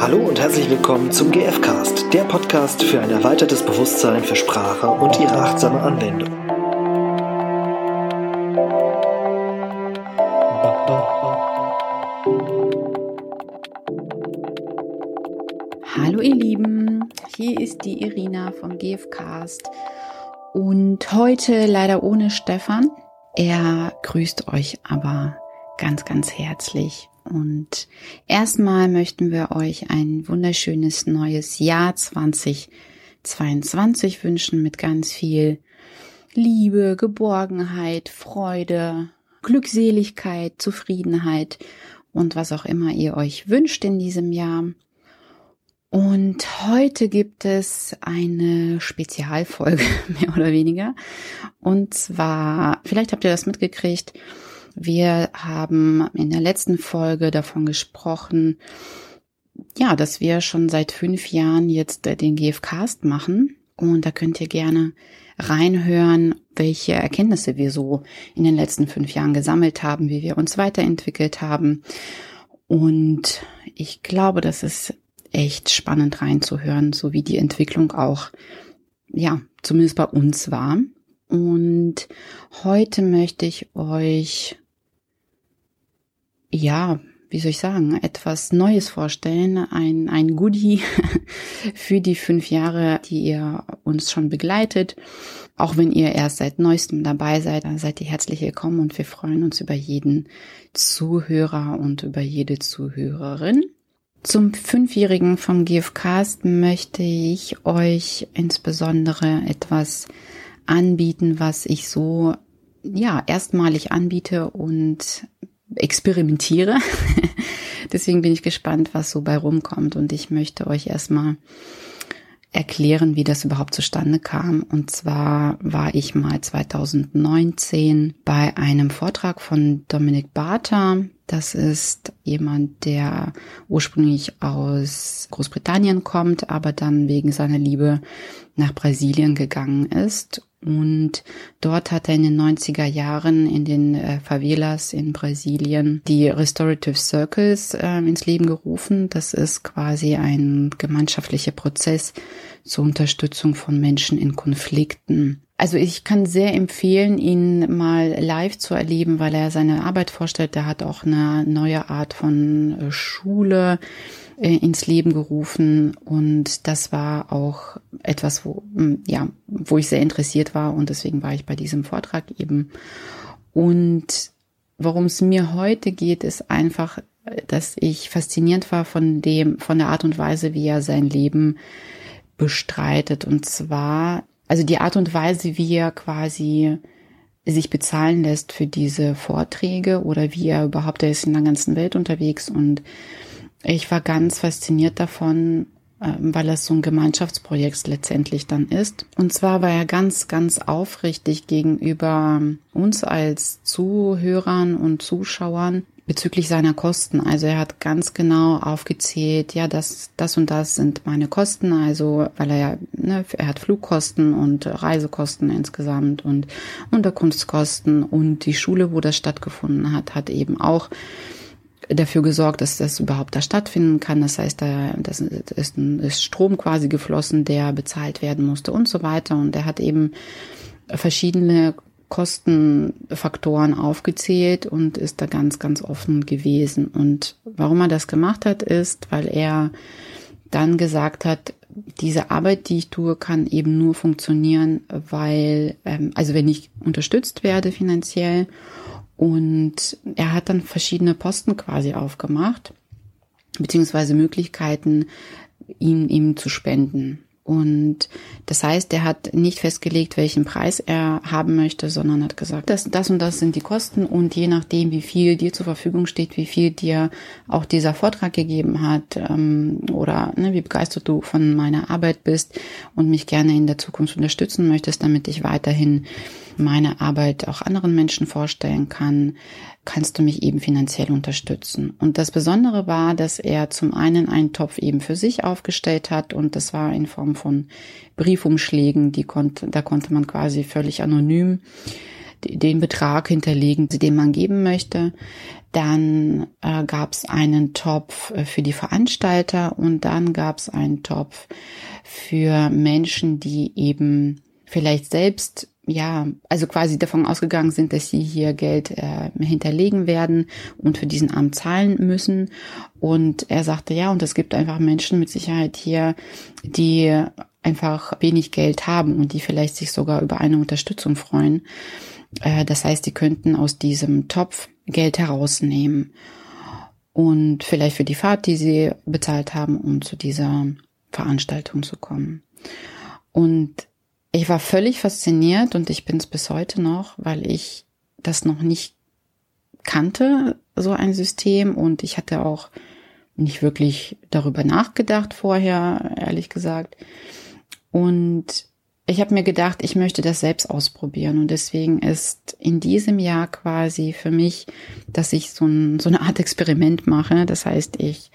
Hallo und herzlich willkommen zum GFcast, der Podcast für ein erweitertes Bewusstsein für Sprache und ihre achtsame Anwendung. Hallo ihr Lieben, hier ist die Irina vom GFcast und heute leider ohne Stefan. Er grüßt euch aber ganz, ganz herzlich. Und erstmal möchten wir euch ein wunderschönes neues Jahr 2022 wünschen mit ganz viel Liebe, Geborgenheit, Freude, Glückseligkeit, Zufriedenheit und was auch immer ihr euch wünscht in diesem Jahr. Und heute gibt es eine Spezialfolge, mehr oder weniger. Und zwar, vielleicht habt ihr das mitgekriegt, wir haben in der letzten Folge davon gesprochen, ja, dass wir schon seit fünf Jahren jetzt den GFcast machen. Und da könnt ihr gerne reinhören, welche Erkenntnisse wir so in den letzten fünf Jahren gesammelt haben, wie wir uns weiterentwickelt haben. Und ich glaube, das ist echt spannend reinzuhören, so wie die Entwicklung auch, ja, zumindest bei uns war. Und heute möchte ich euch, ja, wie soll ich sagen, etwas Neues vorstellen, ein, ein Goodie für die fünf Jahre, die ihr uns schon begleitet. Auch wenn ihr erst seit neuestem dabei seid, dann seid ihr herzlich willkommen und wir freuen uns über jeden Zuhörer und über jede Zuhörerin. Zum Fünfjährigen vom GFcast möchte ich euch insbesondere etwas anbieten, was ich so, ja, erstmalig anbiete und experimentiere. Deswegen bin ich gespannt, was so bei rumkommt und ich möchte euch erstmal erklären, wie das überhaupt zustande kam. Und zwar war ich mal 2019 bei einem Vortrag von Dominik Barter. Das ist jemand, der ursprünglich aus Großbritannien kommt, aber dann wegen seiner Liebe nach Brasilien gegangen ist und dort hat er in den 90er Jahren in den äh, Favelas in Brasilien die Restorative Circles äh, ins Leben gerufen. Das ist quasi ein gemeinschaftlicher Prozess zur Unterstützung von Menschen in Konflikten. Also ich kann sehr empfehlen, ihn mal live zu erleben, weil er seine Arbeit vorstellt. Er hat auch eine neue Art von äh, Schule äh, ins Leben gerufen und das war auch etwas, wo, ja, wo ich sehr interessiert war und deswegen war ich bei diesem Vortrag eben. Und worum es mir heute geht, ist einfach, dass ich fasziniert war von dem, von der Art und Weise, wie er sein Leben bestreitet. Und zwar, also die Art und Weise, wie er quasi sich bezahlen lässt für diese Vorträge oder wie er überhaupt, er ist in der ganzen Welt unterwegs und ich war ganz fasziniert davon, ähm, weil es so ein Gemeinschaftsprojekt letztendlich dann ist. Und zwar war er ganz, ganz aufrichtig gegenüber uns als Zuhörern und Zuschauern bezüglich seiner Kosten. Also er hat ganz genau aufgezählt, ja, das, das und das sind meine Kosten. Also, weil er ja, ne, er hat Flugkosten und Reisekosten insgesamt und Unterkunftskosten und die Schule, wo das stattgefunden hat, hat eben auch dafür gesorgt, dass das überhaupt da stattfinden kann. Das heißt, da das ist, ein, ist Strom quasi geflossen, der bezahlt werden musste und so weiter. Und er hat eben verschiedene Kostenfaktoren aufgezählt und ist da ganz, ganz offen gewesen. Und warum er das gemacht hat, ist, weil er dann gesagt hat, diese Arbeit, die ich tue, kann eben nur funktionieren, weil, ähm, also wenn ich unterstützt werde finanziell und er hat dann verschiedene Posten quasi aufgemacht, beziehungsweise Möglichkeiten, ihm, ihm zu spenden. Und das heißt, er hat nicht festgelegt, welchen Preis er haben möchte, sondern hat gesagt, das, das und das sind die Kosten. Und je nachdem, wie viel dir zur Verfügung steht, wie viel dir auch dieser Vortrag gegeben hat ähm, oder ne, wie begeistert du von meiner Arbeit bist und mich gerne in der Zukunft unterstützen möchtest, damit ich weiterhin meine Arbeit auch anderen Menschen vorstellen kann, kannst du mich eben finanziell unterstützen. Und das Besondere war, dass er zum einen einen Topf eben für sich aufgestellt hat und das war in Form von Briefumschlägen, die konnte, da konnte man quasi völlig anonym den Betrag hinterlegen, den man geben möchte. Dann äh, gab es einen Topf äh, für die Veranstalter und dann gab es einen Topf für Menschen, die eben vielleicht selbst ja, also quasi davon ausgegangen sind, dass sie hier Geld äh, hinterlegen werden und für diesen Amt zahlen müssen. Und er sagte, ja, und es gibt einfach Menschen mit Sicherheit hier, die einfach wenig Geld haben und die vielleicht sich sogar über eine Unterstützung freuen. Äh, das heißt, die könnten aus diesem Topf Geld herausnehmen und vielleicht für die Fahrt, die sie bezahlt haben, um zu dieser Veranstaltung zu kommen. Und ich war völlig fasziniert und ich bin es bis heute noch, weil ich das noch nicht kannte, so ein System und ich hatte auch nicht wirklich darüber nachgedacht vorher, ehrlich gesagt. Und ich habe mir gedacht, ich möchte das selbst ausprobieren und deswegen ist in diesem Jahr quasi für mich, dass ich so, ein, so eine Art Experiment mache. Das heißt, ich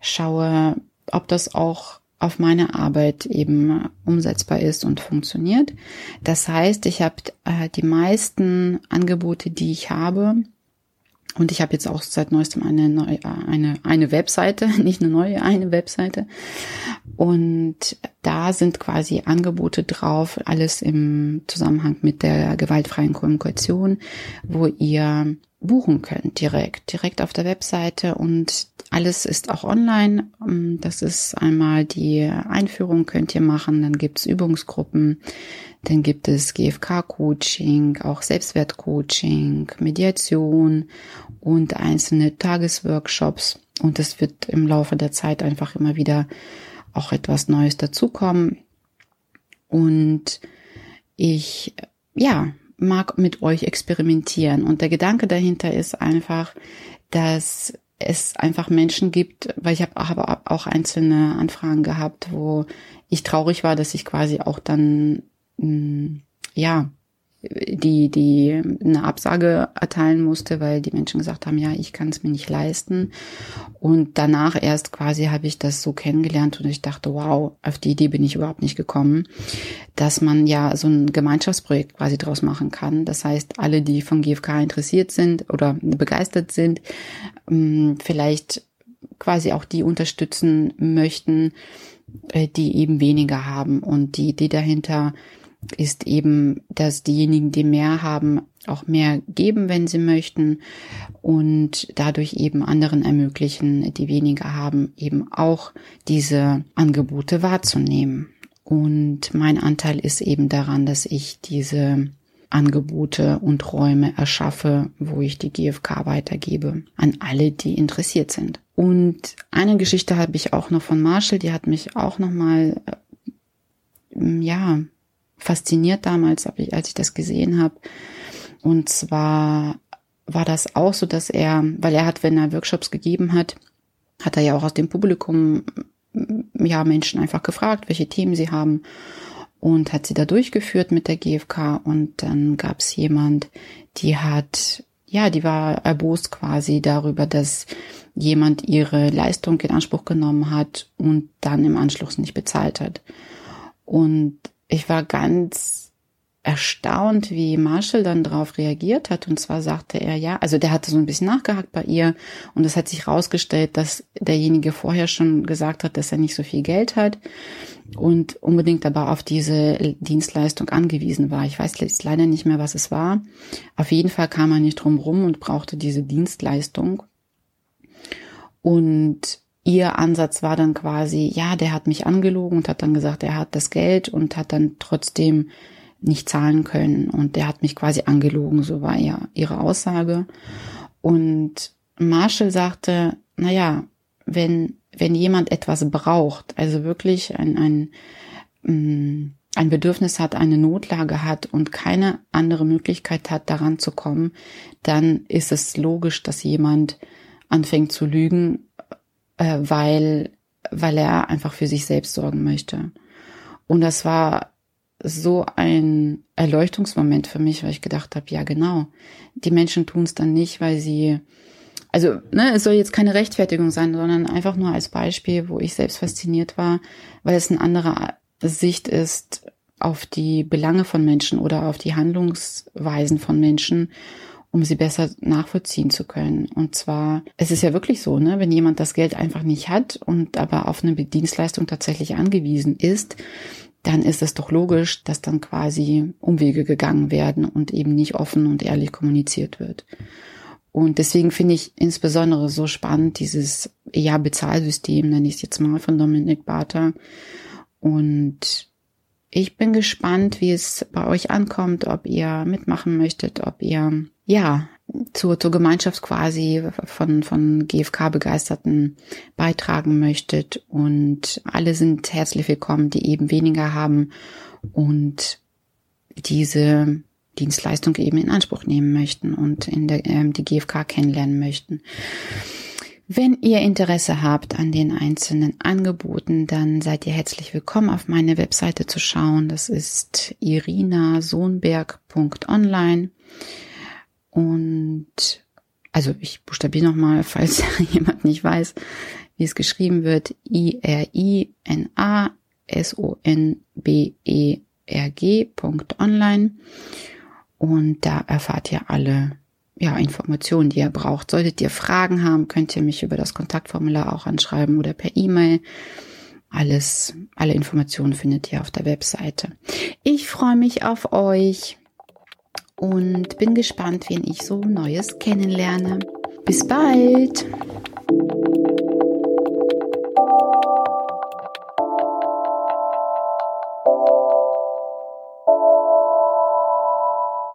schaue, ob das auch auf meine Arbeit eben umsetzbar ist und funktioniert. Das heißt, ich habe äh, die meisten Angebote, die ich habe, und ich habe jetzt auch seit neuestem eine neue, eine, eine Webseite, nicht eine neue, eine Webseite. Und da sind quasi Angebote drauf, alles im Zusammenhang mit der gewaltfreien Kommunikation, wo ihr buchen könnt direkt, direkt auf der Webseite und alles ist auch online. Ähm, das ist einmal die Einführung könnt ihr machen, dann gibt's Übungsgruppen, dann gibt es GFK-Coaching, auch Selbstwert-Coaching, Mediation und einzelne Tagesworkshops. Und es wird im Laufe der Zeit einfach immer wieder auch etwas Neues dazukommen. Und ich, ja, mag mit euch experimentieren. Und der Gedanke dahinter ist einfach, dass es einfach Menschen gibt, weil ich habe hab auch einzelne Anfragen gehabt, wo ich traurig war, dass ich quasi auch dann mm, ja die, die eine Absage erteilen musste, weil die Menschen gesagt haben, ja, ich kann es mir nicht leisten. Und danach erst quasi habe ich das so kennengelernt und ich dachte, wow, auf die Idee bin ich überhaupt nicht gekommen, dass man ja so ein Gemeinschaftsprojekt quasi draus machen kann. Das heißt, alle, die von GfK interessiert sind oder begeistert sind, ähm, vielleicht quasi auch die unterstützen möchten, äh, die eben weniger haben. Und die Idee dahinter ist eben, dass diejenigen, die mehr haben, auch mehr geben, wenn sie möchten und dadurch eben anderen ermöglichen, die weniger haben, eben auch diese Angebote wahrzunehmen. Und mein Anteil ist eben daran, dass ich diese Angebote und Räume erschaffe, wo ich die GfK weitergebe an alle, die interessiert sind. Und eine Geschichte habe ich auch noch von Marshall, die hat mich auch noch mal ja fasziniert damals, als ich das gesehen habe. Und zwar war das auch so, dass er, weil er hat, wenn er Workshops gegeben hat, hat er ja auch aus dem Publikum ja Menschen einfach gefragt, welche Themen sie haben und hat sie da durchgeführt mit der GfK und dann gab es jemand, die hat ja, die war erbost quasi darüber, dass jemand ihre Leistung in Anspruch genommen hat und dann im Anschluss nicht bezahlt hat. Und ich war ganz erstaunt, wie Marshall dann darauf reagiert hat. Und zwar sagte er, ja, also der hatte so ein bisschen nachgehakt bei ihr und es hat sich herausgestellt, dass derjenige vorher schon gesagt hat, dass er nicht so viel Geld hat und unbedingt aber auf diese Dienstleistung angewiesen war. Ich weiß jetzt leider nicht mehr, was es war. Auf jeden Fall kam er nicht drum rum und brauchte diese Dienstleistung. Und ihr Ansatz war dann quasi, ja, der hat mich angelogen und hat dann gesagt, er hat das Geld und hat dann trotzdem nicht zahlen können und der hat mich quasi angelogen, so war ja ihre Aussage. Und Marshall sagte, na ja, wenn, wenn jemand etwas braucht, also wirklich ein, ein, mm, ein Bedürfnis hat, eine Notlage hat und keine andere Möglichkeit hat, daran zu kommen, dann ist es logisch, dass jemand anfängt zu lügen äh, weil, weil er einfach für sich selbst sorgen möchte. Und das war so ein Erleuchtungsmoment für mich, weil ich gedacht habe, ja genau, die Menschen tun es dann nicht, weil sie, also ne, es soll jetzt keine Rechtfertigung sein, sondern einfach nur als Beispiel, wo ich selbst fasziniert war, weil es eine andere Sicht ist, auf die Belange von Menschen oder auf die Handlungsweisen von Menschen, um sie besser nachvollziehen zu können. Und zwar, es ist ja wirklich so, ne, wenn jemand das Geld einfach nicht hat und aber auf eine Dienstleistung tatsächlich angewiesen ist, dann ist es doch logisch, dass dann quasi Umwege gegangen werden und eben nicht offen und ehrlich kommuniziert wird. Und deswegen finde ich insbesondere so spannend dieses ja Bezahlsystem, nenne ich es jetzt mal von Dominik Barter. Und ich bin gespannt, wie es bei euch ankommt, ob ihr mitmachen möchtet, ob ihr ja zur, zur Gemeinschaft quasi von, von GFK-Begeisterten beitragen möchtet. Und alle sind herzlich willkommen, die eben weniger haben und diese Dienstleistung eben in Anspruch nehmen möchten und in der, ähm, die GfK kennenlernen möchten. Wenn ihr Interesse habt an den einzelnen Angeboten, dann seid ihr herzlich willkommen, auf meine Webseite zu schauen. Das ist irinasohnberg.online. Und also ich buchstabiere nochmal, falls jemand nicht weiß, wie es geschrieben wird. I-R-I-N-A-S-O-N-B-E-R-G.online. Und da erfahrt ihr alle ja, Informationen, die ihr braucht. Solltet ihr Fragen haben, könnt ihr mich über das Kontaktformular auch anschreiben oder per E-Mail. Alles, alle Informationen findet ihr auf der Webseite. Ich freue mich auf euch und bin gespannt, wen ich so Neues kennenlerne. Bis bald!